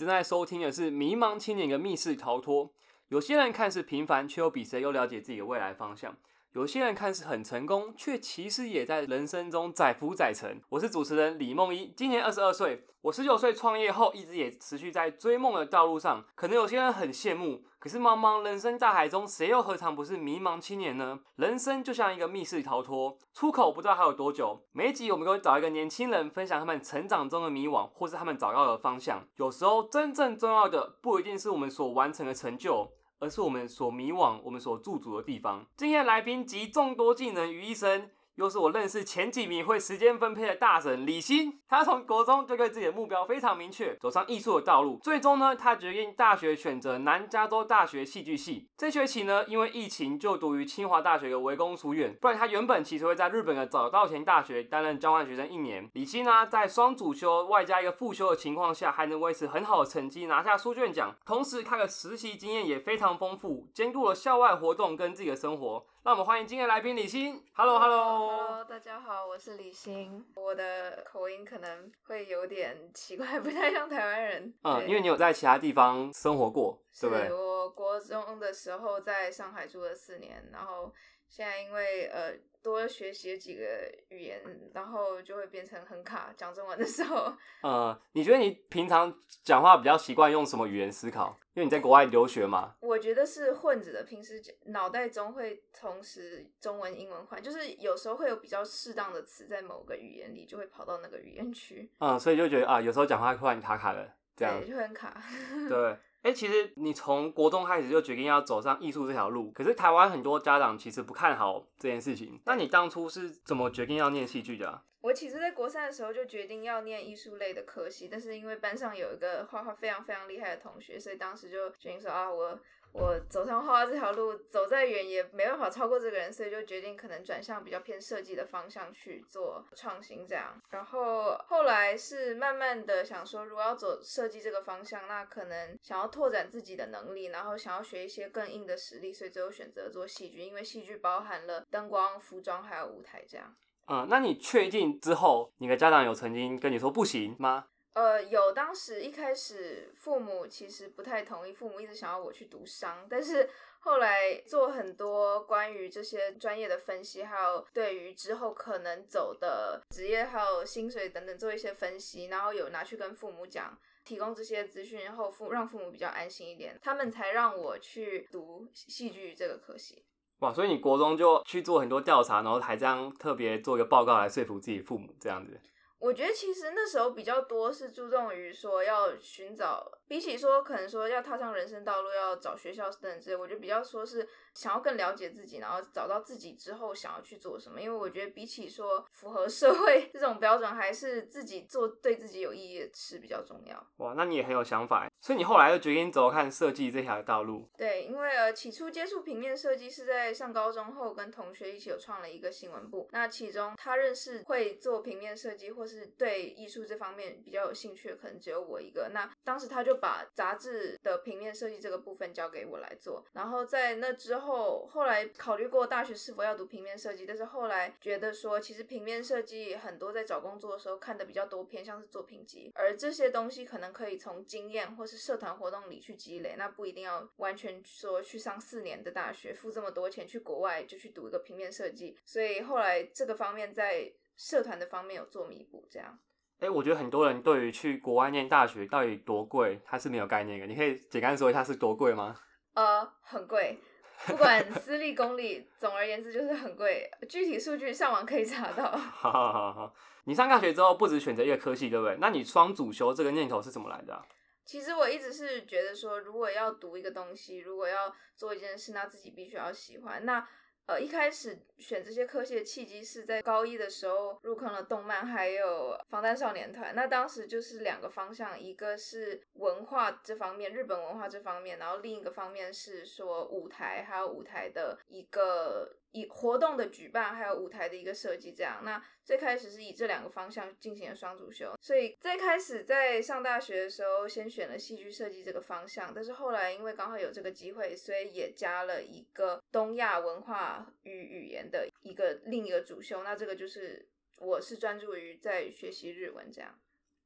正在收听的是《迷茫青年的密室逃脱》。有些人看似平凡，却又比谁都了解自己的未来方向；有些人看似很成功，却其实也在人生中载浮载沉。我是主持人李梦一，今年二十二岁。我十九岁创业后，一直也持续在追梦的道路上。可能有些人很羡慕，可是茫茫人生大海中，谁又何尝不是迷茫青年呢？人生就像一个密室逃脱，出口不知道还有多久。每一集我们都会找一个年轻人分享他们成长中的迷惘，或是他们找到的方向。有时候，真正重要的不一定是我们所完成的成就。而是我们所迷惘、我们所驻足的地方。今天的来宾集众多技能于一身。又是我认识前几名会时间分配的大神李欣，他从国中就对自己的目标非常明确，走上艺术的道路。最终呢，他决定大学选择南加州大学戏剧系。这学期呢，因为疫情就读于清华大学的围攻书院，不然他原本其实会在日本的早稻田大学担任交换学生一年。李欣呢，在双主修外加一个副修的情况下，还能维持很好的成绩，拿下书卷奖。同时，他的实习经验也非常丰富，兼顾了校外活动跟自己的生活。那我们欢迎今天来宾李欣。Hello，Hello，大家好，我是李欣。我的口音可能会有点奇怪，不太像台湾人。嗯，因为你有在其他地方生活过，对不对？我国中的时候在上海住了四年，然后现在因为呃。多学习几个语言，然后就会变成很卡。讲中文的时候，呃，你觉得你平常讲话比较习惯用什么语言思考？因为你在国外留学嘛。我觉得是混着的，平时脑袋中会同时中文、英文换，就是有时候会有比较适当的词在某个语言里，就会跑到那个语言区。嗯，所以就觉得啊，有时候讲话突然卡卡的，这样就很卡。对。哎，其实你从国中开始就决定要走上艺术这条路，可是台湾很多家长其实不看好这件事情。那你当初是怎么决定要念戏剧的？我其实，在国三的时候就决定要念艺术类的科系，但是因为班上有一个画画非常非常厉害的同学，所以当时就决定说啊，我。我走上画画这条路，走再远也没办法超过这个人，所以就决定可能转向比较偏设计的方向去做创新这样。然后后来是慢慢的想说，如果要走设计这个方向，那可能想要拓展自己的能力，然后想要学一些更硬的实力，所以最后选择做戏剧，因为戏剧包含了灯光、服装还有舞台这样。嗯，那你确定之后，你的家长有曾经跟你说不行吗？呃，有，当时一开始父母其实不太同意，父母一直想要我去读商，但是后来做很多关于这些专业的分析，还有对于之后可能走的职业还有薪水等等做一些分析，然后有拿去跟父母讲，提供这些资讯然后，父让父母比较安心一点，他们才让我去读戏剧这个科系。哇，所以你国中就去做很多调查，然后还这样特别做一个报告来说服自己父母这样子。我觉得其实那时候比较多是注重于说要寻找，比起说可能说要踏上人生道路要找学校等之类，我觉得比较说是想要更了解自己，然后找到自己之后想要去做什么。因为我觉得比起说符合社会这种标准，还是自己做对自己有意义的事比较重要。哇，那你也很有想法，所以你后来就决定走看设计这条道路。对，因为呃起初接触平面设计是在上高中后，跟同学一起有创了一个新闻部。那其中他认识会做平面设计或是对艺术这方面比较有兴趣的，可能只有我一个。那当时他就把杂志的平面设计这个部分交给我来做。然后在那之后，后来考虑过大学是否要读平面设计，但是后来觉得说，其实平面设计很多在找工作的时候看的比较多，偏向是作品集，而这些东西可能可以从经验或是社团活动里去积累，那不一定要完全说去上四年的大学，付这么多钱去国外就去读一个平面设计。所以后来这个方面在社团的方面有做弥补，这样。哎，我觉得很多人对于去国外念大学到底多贵，他是没有概念的。你可以简单说一下是多贵吗？呃，很贵，不管私立公立，总而言之就是很贵。具体数据上网可以查到。好好好好，你上大学之后不止选择一个科系，对不对？那你双主修这个念头是怎么来的？其实我一直是觉得说，如果要读一个东西，如果要做一件事，那自己必须要喜欢。那呃，一开始选这些科系的契机是在高一的时候入坑了动漫，还有防弹少年团。那当时就是两个方向，一个是文化这方面，日本文化这方面，然后另一个方面是说舞台，还有舞台的一个。以活动的举办还有舞台的一个设计，这样。那最开始是以这两个方向进行了双主修，所以最开始在上大学的时候，先选了戏剧设计这个方向。但是后来因为刚好有这个机会，所以也加了一个东亚文化与语言的一个另一个主修。那这个就是我是专注于在学习日文这样。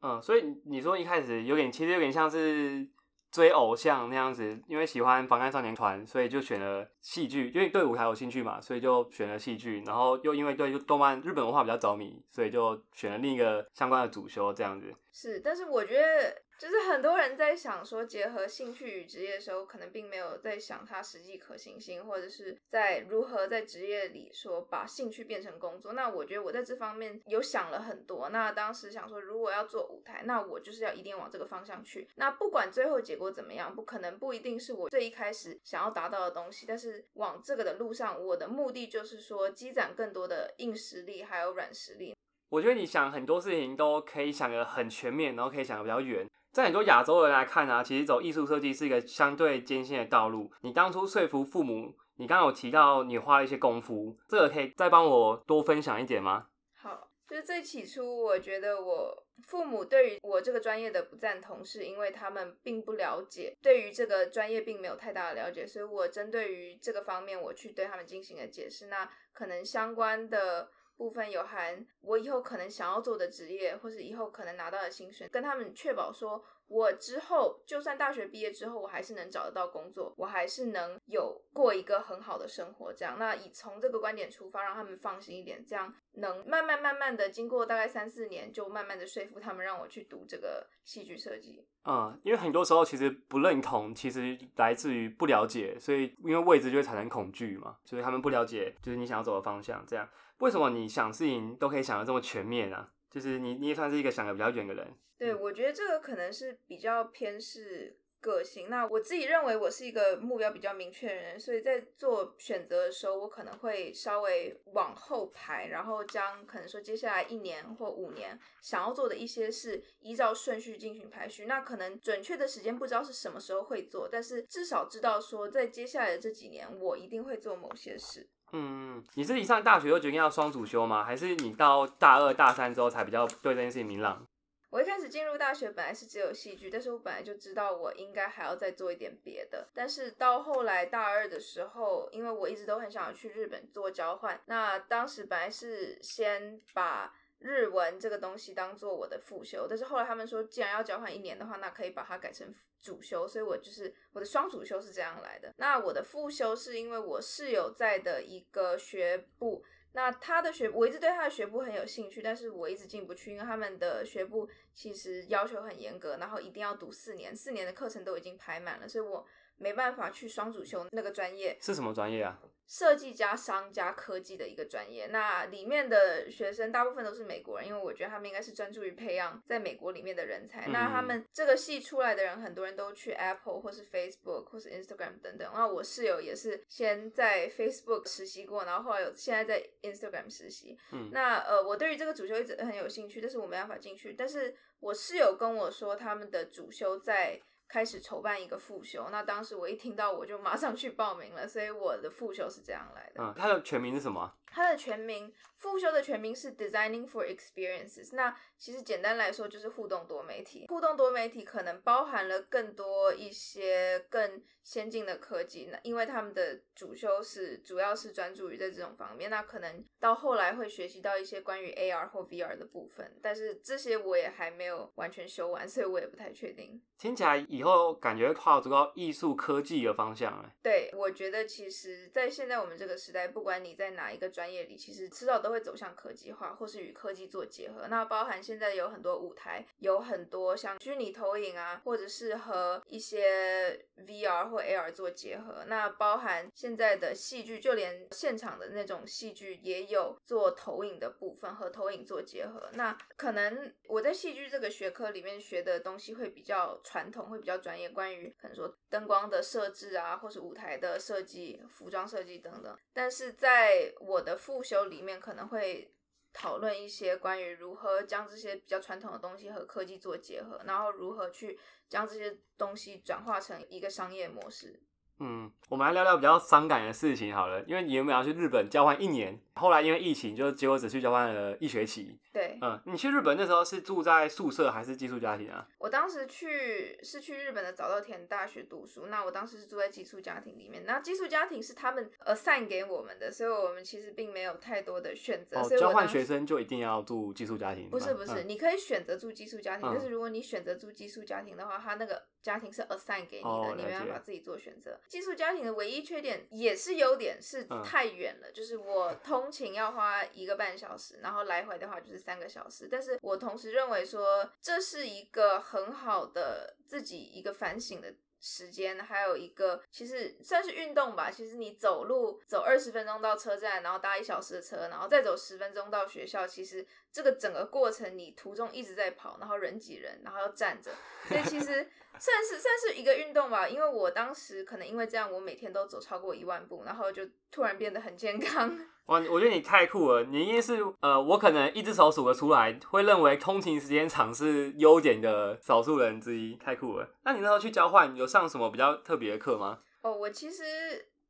嗯，所以你说一开始有点，其实有点像是追偶像那样子，因为喜欢防弹少年团，所以就选了戏剧，因为对舞台有兴趣嘛，所以就选了戏剧。然后又因为对动漫日本文化比较着迷，所以就选了另一个相关的主修这样子。是，但是我觉得。就是很多人在想说，结合兴趣与职业的时候，可能并没有在想它实际可行性，或者是在如何在职业里说把兴趣变成工作。那我觉得我在这方面有想了很多。那当时想说，如果要做舞台，那我就是要一定往这个方向去。那不管最后结果怎么样，不可能不一定是我最一开始想要达到的东西。但是往这个的路上，我的目的就是说积攒更多的硬实力还有软实力。我觉得你想很多事情都可以想得很全面，然后可以想得比较远。在很多亚洲人来看啊，其实走艺术设计是一个相对艰辛的道路。你当初说服父母，你刚刚有提到你花了一些功夫，这个可以再帮我多分享一点吗？好，就是最起初，我觉得我父母对于我这个专业的不赞同，是因为他们并不了解，对于这个专业并没有太大的了解，所以我针对于这个方面，我去对他们进行了解释。那可能相关的。部分有含我以后可能想要做的职业，或是以后可能拿到的薪水，跟他们确保说，我之后就算大学毕业之后，我还是能找得到工作，我还是能有过一个很好的生活。这样，那以从这个观点出发，让他们放心一点，这样能慢慢慢慢的经过大概三四年，就慢慢的说服他们让我去读这个戏剧设计。嗯，因为很多时候其实不认同，其实来自于不了解，所以因为未知就会产生恐惧嘛，所以他们不了解，就是你想要走的方向，这样。为什么你想事情都可以想的这么全面啊？就是你你也算是一个想的比较远的人。对，我觉得这个可能是比较偏是个性。那我自己认为我是一个目标比较明确的人，所以在做选择的时候，我可能会稍微往后排，然后将可能说接下来一年或五年想要做的一些事依照顺序进行排序。那可能准确的时间不知道是什么时候会做，但是至少知道说在接下来的这几年，我一定会做某些事。嗯，你是一上大学就决定要双主修吗？还是你到大二大三之后才比较对这件事情明朗？我一开始进入大学本来是只有戏剧，但是我本来就知道我应该还要再做一点别的。但是到后来大二的时候，因为我一直都很想去日本做交换，那当时本来是先把。日文这个东西当做我的副修，但是后来他们说，既然要交换一年的话，那可以把它改成主修，所以我就是我的双主修是这样来的。那我的副修是因为我室友在的一个学部，那他的学我一直对他的学部很有兴趣，但是我一直进不去，因为他们的学部其实要求很严格，然后一定要读四年，四年的课程都已经排满了，所以我没办法去双主修那个专业。是什么专业啊？设计加商加科技的一个专业，那里面的学生大部分都是美国人，因为我觉得他们应该是专注于培养在美国里面的人才。那他们这个系出来的人，很多人都去 Apple 或是 Facebook 或是 Instagram 等等。那我室友也是先在 Facebook 实习过，然后后来有现在在 Instagram 实习。嗯，那呃，我对于这个主修一直很有兴趣，但是我没办法进去。但是我室友跟我说，他们的主修在。开始筹办一个复修，那当时我一听到我就马上去报名了，所以我的复修是这样来的。嗯，它的全名是什么？它的全名复修的全名是 Designing for Experiences。那其实简单来说就是互动多媒体。互动多媒体可能包含了更多一些更先进的科技。那因为他们的主修是主要是专注于在这种方面，那可能到后来会学习到一些关于 AR 或 VR 的部分。但是这些我也还没有完全修完，所以我也不太确定。听起来以后感觉跨足到艺术科技的方向哎。对，我觉得其实，在现在我们这个时代，不管你在哪一个专专业里其实迟早都会走向科技化，或是与科技做结合。那包含现在有很多舞台，有很多像虚拟投影啊，或者是和一些 VR 或 AR 做结合。那包含现在的戏剧，就连现场的那种戏剧也有做投影的部分，和投影做结合。那可能我在戏剧这个学科里面学的东西会比较传统，会比较专业，关于可能说灯光的设置啊，或是舞台的设计、服装设计等等。但是在我的复修里面可能会讨论一些关于如何将这些比较传统的东西和科技做结合，然后如何去将这些东西转化成一个商业模式。嗯，我们来聊聊比较伤感的事情好了，因为你原本要去日本交换一年，后来因为疫情，就结果只去交换了一学期。对，嗯，你去日本那时候是住在宿舍还是寄宿家庭啊？我当时去是去日本的早稻田大学读书，那我当时是住在寄宿家庭里面，那寄宿家庭是他们 assign 给我们的，所以我们其实并没有太多的选择。哦，所以交换学生就一定要住寄宿家庭？不是不是，嗯你可以选择住寄宿家庭，嗯但是如果你选择住寄宿家庭的话，他那个家庭是 assign 给你的，哦你没办法自己做选择。寄宿家庭的唯一缺点也是优点，是嗯太远了，就是我通勤要花一个半小时，然后来回的话就是三个小时。但是我同时认为说这是一个很好的自己一个反省的。时间还有一个，其实算是运动吧。其实你走路走二十分钟到车站，然后搭一小时的车，然后再走十分钟到学校，其实这个整个过程你途中一直在跑，然后人挤人，然后要站着，所以其实 算是算是一个运动吧。因为我当时可能因为这样，我每天都走超过一万步，然后就突然变得很健康。哇，我觉得你太酷了，你应该是呃，我可能一只手数得出来，会认为通勤时间长是优点的少数人之一，太酷了。那你那时候去交换有上什么比较特别的课吗？哦，我其实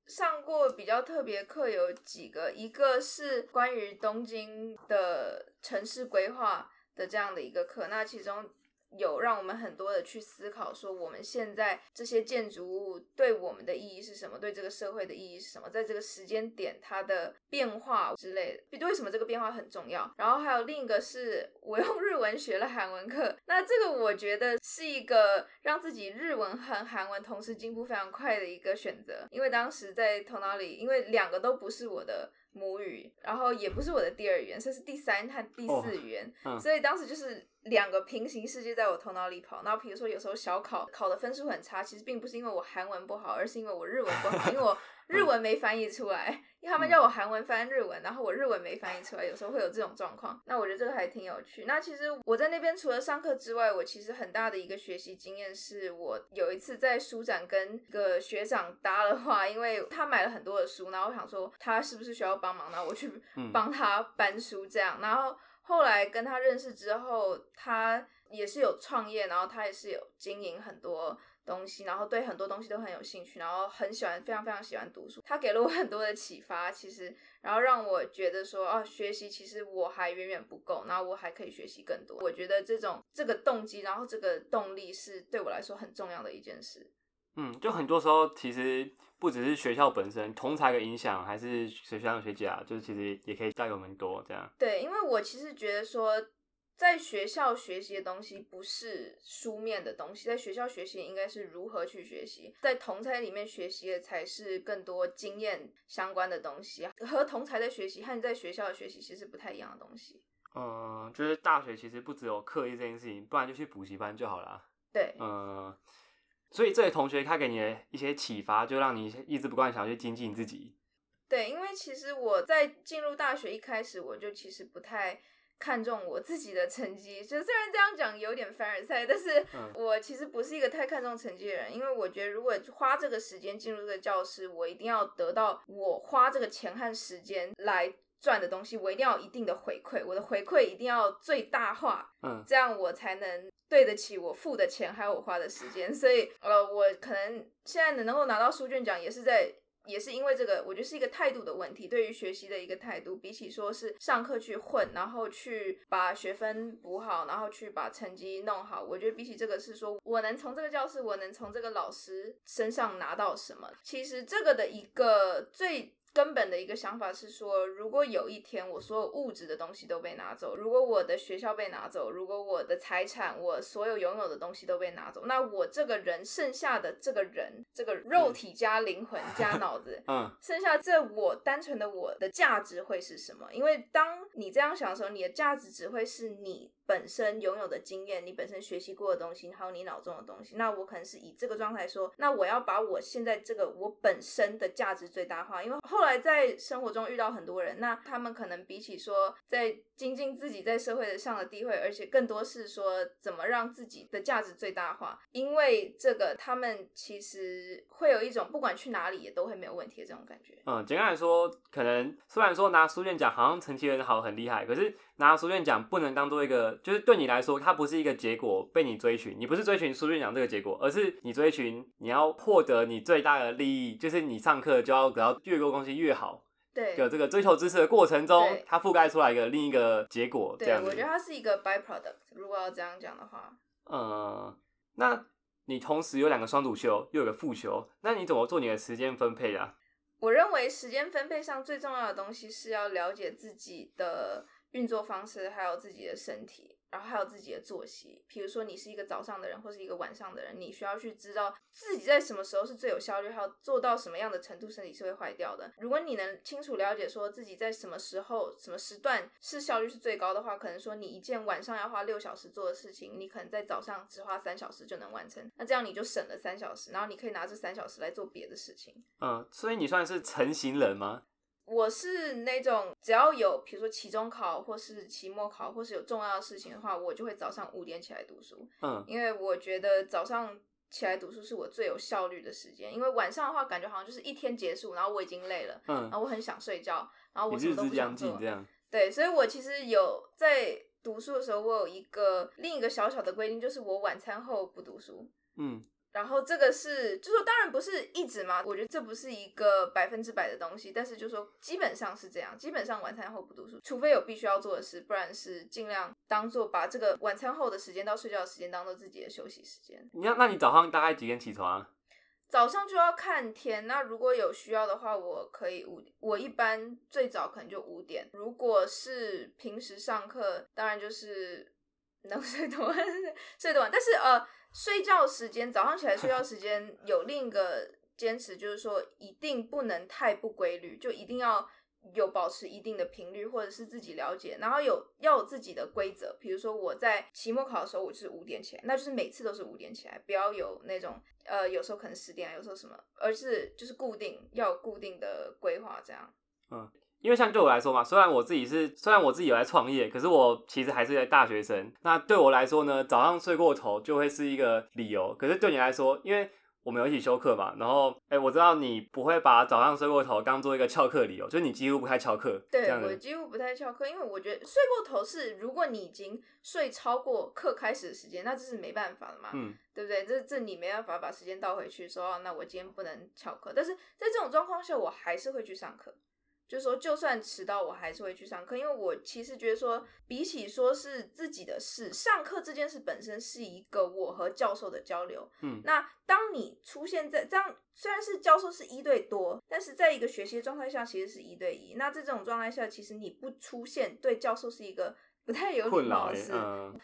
上过比较特别课有几个，一个是关于东京的城市规划的这样的一个课，那其中有让我们很多的去思考，说我们现在这些建筑物对我们的意义是什么，对这个社会的意义是什么，在这个时间点它的变化之类的，为什么这个变化很重要？然后还有另一个是我用日文学了韩文课，那这个我觉得是一个让自己日文和韩文同时进步非常快的一个选择，因为当时在头脑里，因为两个都不是我的。母语，然后也不是我的第二语言，这是第三和第哦四语言，嗯所以当时就是两个平行世界在我头脑里跑。然后比如说有时候小考考的分数很差，其实并不是因为我韩文不好，而是因为我日文不好，因为我 日文没翻译出来，因为他们叫我韩文翻日文，然后我日文没翻译出来，有时候会有这种状况。那我觉得这个还挺有趣。那其实我在那边除了上课之外，我其实很大的一个学习经验是我有一次在书展跟一个学长搭了话，因为他买了很多的书，然后我想说他是不是需要帮忙，然后我去嗯帮他搬书这样，然后后来跟他认识之后，他也是有创业，然后他也是有经营很多东西，然后对很多东西都很有兴趣，然后很喜欢，非常非常喜欢读书。他给了我很多的启发，其实，然后让我觉得说，哦，学习其实我还远远不够，然后我还可以学习更多。我觉得这种这个动机，然后这个动力是对我来说很重要的一件事。嗯，就很多时候其实不只是学校本身同才的影响，还是学校的学姐啊，就是其实也可以带给我们多这样。对，因为我其实觉得说，在学校学习的东西不是书面的东西，在学校学习应该是如何去学习，在同才里面学习的才是更多经验相关的东西，和同才的学习和你在学校的学习其实不太一样的东西。嗯，就是大学其实不只有课业这件事情，不然就去补习班就好了。啊对，嗯，所以这位同学他给你的一些启发，就让你一直不断想要去精进自己。对，因为其实我在进入大学一开始，我就其实不太看重我自己的成绩。就虽然这样讲有点凡尔赛，但是嗯我其实不是一个太看重成绩的人，因为我觉得如果花这个时间进入这个教室，我一定要得到我花这个钱和时间来赚的东西，我一定要有一定的回馈，我的回馈一定要最大化，嗯这样我才能对得起我付的钱还有我花的时间。所以呃，我可能现在能够拿到书卷奖，也是在。也是因为这个，我觉得是一个态度的问题，对于学习的一个态度，比起说是上课去混，然后去把学分补好，然后去把成绩弄好，我觉得比起这个是说我能从这个教室，我能从这个老师身上拿到什么。其实这个的一个最根本的一个想法是说，如果有一天我所有物质的东西都被拿走，如果我的学校被拿走，如果我的财产，我所有拥有的东西都被拿走，那我这个人剩下的这个人，这个肉体加灵魂 加脑子，嗯剩下这我单纯的我的价值会是什么？因为当你这样想的时候，你的价值只会是你本身拥有的经验，你本身学习过的东西，还有你脑中的东西。那我可能是以这个状态说，那我要把我现在这个我本身的价值最大化。因为后来在生活中遇到很多人，那他们可能比起说在精进自己在社会上的地位，而且更多是说怎么让自己的价值最大化。因为这个，他们其实会有一种不管去哪里也都会没有问题的这种感觉。嗯，简单来说，可能虽然说拿书卷奖好像成绩很好很厉害，可是拿书卷奖不能当做一个，就是对你来说，它不是一个结果被你追寻，你不是追寻书卷奖这个结果，而是你追寻你要获得你最大的利益，就是你上课就要得到越多东西越好。对，有这个追求知识的过程中，它覆盖出来一个另一个结果，这对，样子我觉得。它是一个 byproduct。如果要这样讲的话，呃，那你同时有两个双主修，又有个副修，那你怎么做你的时间分配啊？我认为时间分配上最重要的东西是要了解自己的运作方式，还有自己的身体，然后还有自己的作息。比如说，你是一个早上的人，或是一个晚上的人，你需要去知道自己在什么时候是最有效率，还有做到什么样的程度，身体是会坏掉的。如果你能清楚了解说自己在什么时候、什么时段是效率是最高的话，可能说你一件晚上要花六小时做的事情，你可能在早上只花三小时就能完成。那这样你就省了三小时，然后你可以拿这三小时来做别的事情。嗯，所以你算是成型人吗？我是那种只要有比如说期中考或是期末考或是有重要的事情的话，我就会早上五点起来读书，嗯因为我觉得早上起来读书是我最有效率的时间。因为晚上的话，感觉好像就是一天结束，然后我已经累了，然嗯，后我很想睡觉，然后我什么都不想做这。样。对，所以我其实有在读书的时候，我有一个另一个小小的规定，就是我晚餐后不读书。嗯然后这个是，就说当然不是一直嘛，我觉得这不是一个百分之百的东西，但是就说基本上是这样，基本上晚餐后不读书，除非有必须要做的事，不然是尽量当做把这个晚餐后的时间到睡觉的时间当做自己的休息时间。你要，那你早上大概几点起床啊？早上就要看天，那如果有需要的话，我可以五，我一般最早可能就五点。如果是平时上课，当然就是能 睡多晚睡多晚，但是呃，睡觉时间早上起来睡觉时间有另一个坚持，就是说一定不能太不规律，就一定要。有保持一定的频率，或者是自己了解，然后有要有自己的规则。比如说我在期末考的时候，我就是五点起来，那就是每次都是五点起来，不要有那种呃，有时候可能十点，有时候什么，而是就是固定要有固定的规划这样。因为像对我来说嘛，虽然我自己是，虽然我自己有在创业，可是我其实还是在大学生。那对我来说呢，早上睡过头就会是一个理由。可是对你来说，因为我们有一起修课嘛，然后，哎、我知道你不会把早上睡过头当做一个翘课理由，就是你几乎不太翘课，这对。我几乎不太翘课，因为我觉得睡过头是，如果你已经睡超过课开始的时间，那这是没办法的嘛，嗯，对不对？这这你没办法把时间倒回去说，哦那我今天不能翘课。但是在这种状况下，我还是会去上课。就是说，就算迟到，我还是会去上课，因为我其实觉得说，比起说是自己的事，上课这件事本身是一个我和教授的交流。嗯那当你出现在这样，虽然是教授是一对多，但是在一个学习的状态下，其实是一对一。那在这种状态下，其实你不出现，对教授是一个不太有礼困扰哎、貌的事。嗯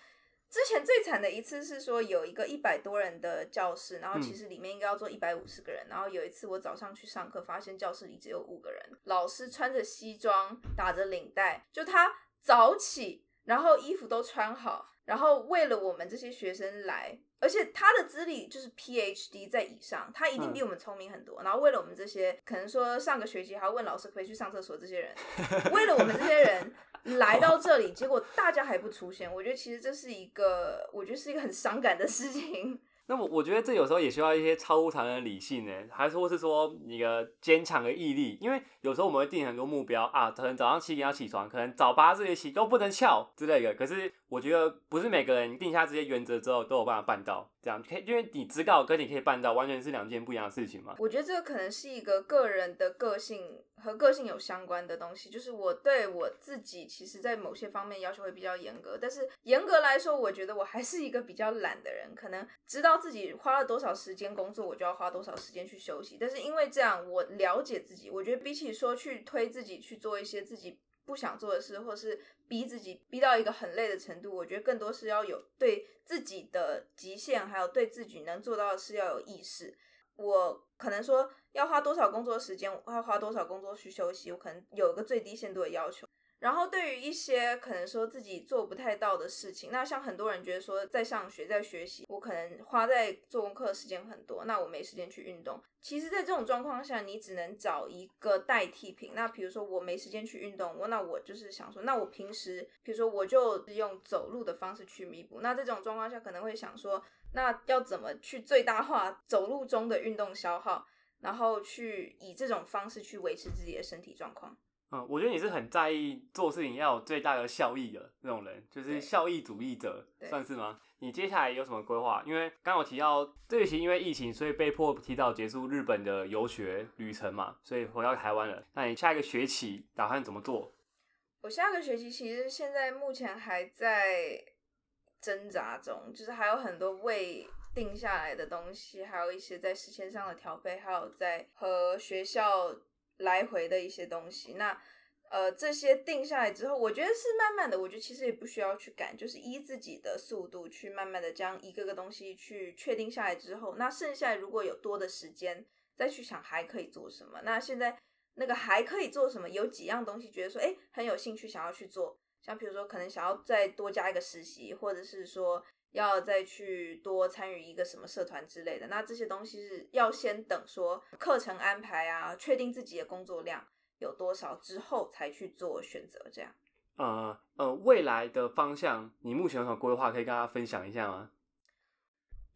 之前最惨的一次是说有一个一百多人的教室，然后嗯其实里面应该要坐一百五十个人，然后有一次我早上去上课，发现教室里只有五个人，老师穿着西装，打着领带，就他早起，然后衣服都穿好，然后为了我们这些学生来。而且他的资历就是 PhD 在以上，他一定比我们聪明很多。然后为了我们这些，可能说上个学期还要问老师可不可以去上厕所这些人，为了我们这些人来到这里，结果大家还不出现，我觉得其实这是一个，我觉得是一个很伤感的事情。那我我觉得这有时候也需要一些超乎常人的理性呢，还是或是说你的坚强的毅力，因为有时候我们会定很多目标啊，可能早上七点要起床，可能早八这些起都不能翘之类的。可是我觉得不是每个人定下这些原则之后都有办法办到，这样可以，因为你知道跟你可以办到完全是两件不一样的事情嘛。我觉得这个可能是一个个人的个性和个性有相关的东西，就是我对我自己其实，在某些方面要求会比较严格，但是严格来说，我觉得我还是一个比较懒的人，可能知道自己花了多少时间工作，我就要花多少时间去休息。但是因为这样，我了解自己，我觉得比起说去推自己去做一些自己不想做的事，或是逼自己逼到一个很累的程度，我觉得更多是要有对自己的极限，还有对自己能做到的事要有意识。我可能说要花多少工作时间，要花多少工作去休息，我可能有一个最低限度的要求。然后对于一些可能说自己做不太到的事情，那像很多人觉得说在上学在学习，我可能花在做功课的时间很多，那我没时间去运动。其实，在这种状况下，你只能找一个代替品。那比如说我没时间去运动，我那我就是想说，那我平时比如说我就用走路的方式去弥补。那这种状况下可能会想说，那要怎么去最大化走路中的运动消耗，然后去以这种方式去维持自己的身体状况。嗯，我觉得你是很在意做事情要有最大的效益的那种人，就是效益主义者，算是吗？你接下来有什么规划？因为刚刚有提到这学期因为疫情，所以被迫提早结束日本的游学旅程嘛，所以回到台湾了。那你下一个学期打算怎么做？我下个学期其实现在目前还在挣扎中，就是还有很多未定下来的东西，还有一些在时间上的调配，还有在和学校来回的一些东西。那呃，这些定下来之后，我觉得是慢慢的，我觉得其实也不需要去赶，就是依自己的速度去慢慢的将一个个东西去确定下来之后，那剩下如果有多的时间再去想还可以做什么。那现在那个还可以做什么？有几样东西觉得说，哎，很有兴趣想要去做，像比如说可能想要再多加一个实习，或者是说要再去多参与一个什么社团之类的。那这些东西是要先等说课程安排啊，确定自己的工作量有多少之后才去做选择，这样。呃呃，未来的方向，你目前有什么规划可以跟大家分享一下吗？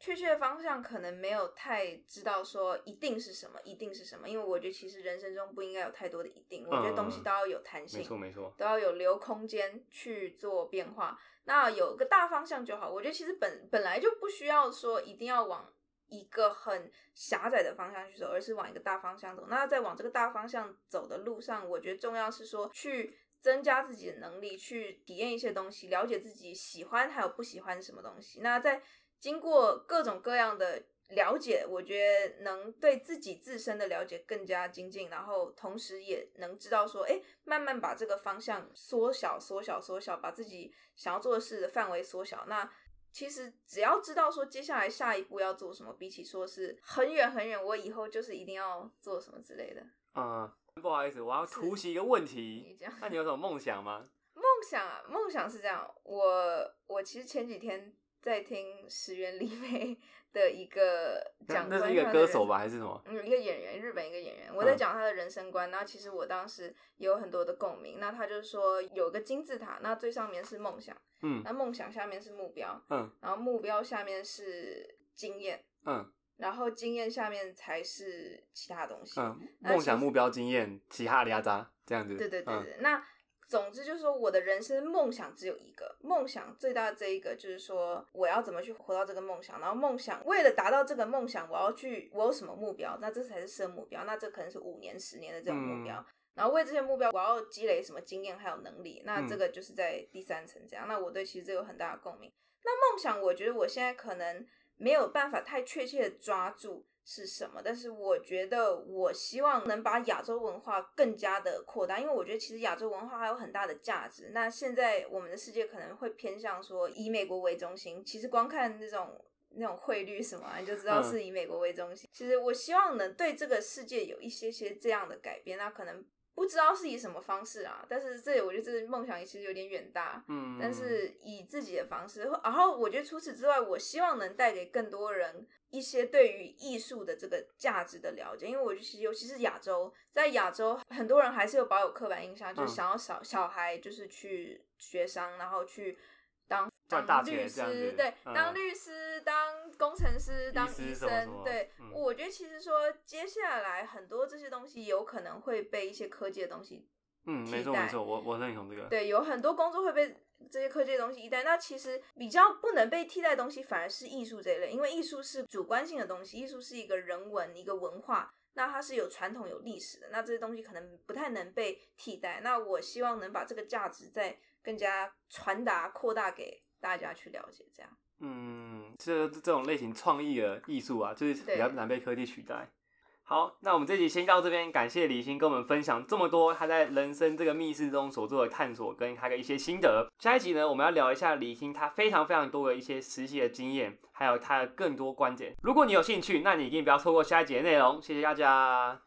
确切的方向可能没有太知道说一定是什么，一定是什么，因为我觉得其实人生中不应该有太多的一定，我觉得东西都要有弹性，没错没错，都要有留空间去做变化。那有个大方向就好，我觉得其实本本来就不需要说一定要往一个很狭窄的方向去走，而是往一个大方向走。那在往这个大方向走的路上，我觉得重要是说去增加自己的能力，去体验一些东西，了解自己喜欢还有不喜欢什么东西。那在经过各种各样的了解，我觉得能对自己自身的了解更加精进，然后同时也能知道说，哎，慢慢把这个方向缩小、缩小、缩小，把自己想要做的事的范围缩小。那其实只要知道说接下来下一步要做什么，比起说是很远很远，我以后就是一定要做什么之类的。嗯，不好意思，我要突袭一个问你题，那你有什么梦想吗？梦想啊，梦想是这样。我我其实前几天在听石原里美 的一个讲那是一个歌手吧，还是什么？嗯，一个演员，日本一个演员，我在嗯讲他的人生观。然后其实我当时也有很多的共鸣。那他就是说有个金字塔，那最上面是梦想，嗯那梦想下面是目标，嗯然后目标下面是经验，嗯然后经验下面才是其他东西。嗯，梦想、目标、经验，其他俩渣这样子。对对对嗯对，那总之就是说，我的人生梦想只有一个，梦想最大的这一个就是说，我要怎么去活到这个梦想，然后梦想为了达到这个梦想，我要去，我有什么目标，那这才是设目标，那这可能是五年、十年的这种目标。嗯然后为这些目标，我要积累什么经验还有能力，那嗯这个就是在第三层这样。那我对其实这有很大的共鸣。那梦想，我觉得我现在可能没有办法太确切的抓住是什么，但是我觉得我希望能把亚洲文化更加的扩大，因为我觉得其实亚洲文化还有很大的价值。那现在我们的世界可能会偏向说以美国为中心，其实光看那种。那种汇率什么、啊，你就知道嗯是以美国为中心。其实我希望能对这个世界有一些些这样的改变，那可能不知道是以什么方式啊，但是这里我觉得这个梦想其实有点远大，嗯，但是以自己的方式，然后我觉得除此之外，我希望能带给更多人一些对于艺术的这个价值的了解，因为我觉得其实尤其是亚洲，在亚洲很多人还是有保有刻板印象，就想要小小孩就是去学商，然后去当赚大当律师，对，嗯当律师、当工程师、当师医生，对，嗯我觉得其实说接下来很多这些东西有可能会被一些科技的东西嗯，没错没错，我我认同这个。对，有很多工作会被这些科技的东西一代。那其实比较不能被替代的东西，反而是艺术这一类，因为艺术是主观性的东西，艺术是一个人文、一个文化，那它是有传统、有历史的。那这些东西可能不太能被替代。那我希望能把这个价值再更加传达、扩大给大家去了解，这样。嗯，这这种类型创意的艺术啊，就是比较难被科技取代。好，那我们这集先到这边，感谢李欣跟我们分享这么多他在人生这个密室中所做的探索跟他的一些心得。下一集呢，我们要聊一下李欣他非常非常多的一些实习的经验，还有他的更多观点。如果你有兴趣，那你一定不要错过下一集的内容。谢谢大家。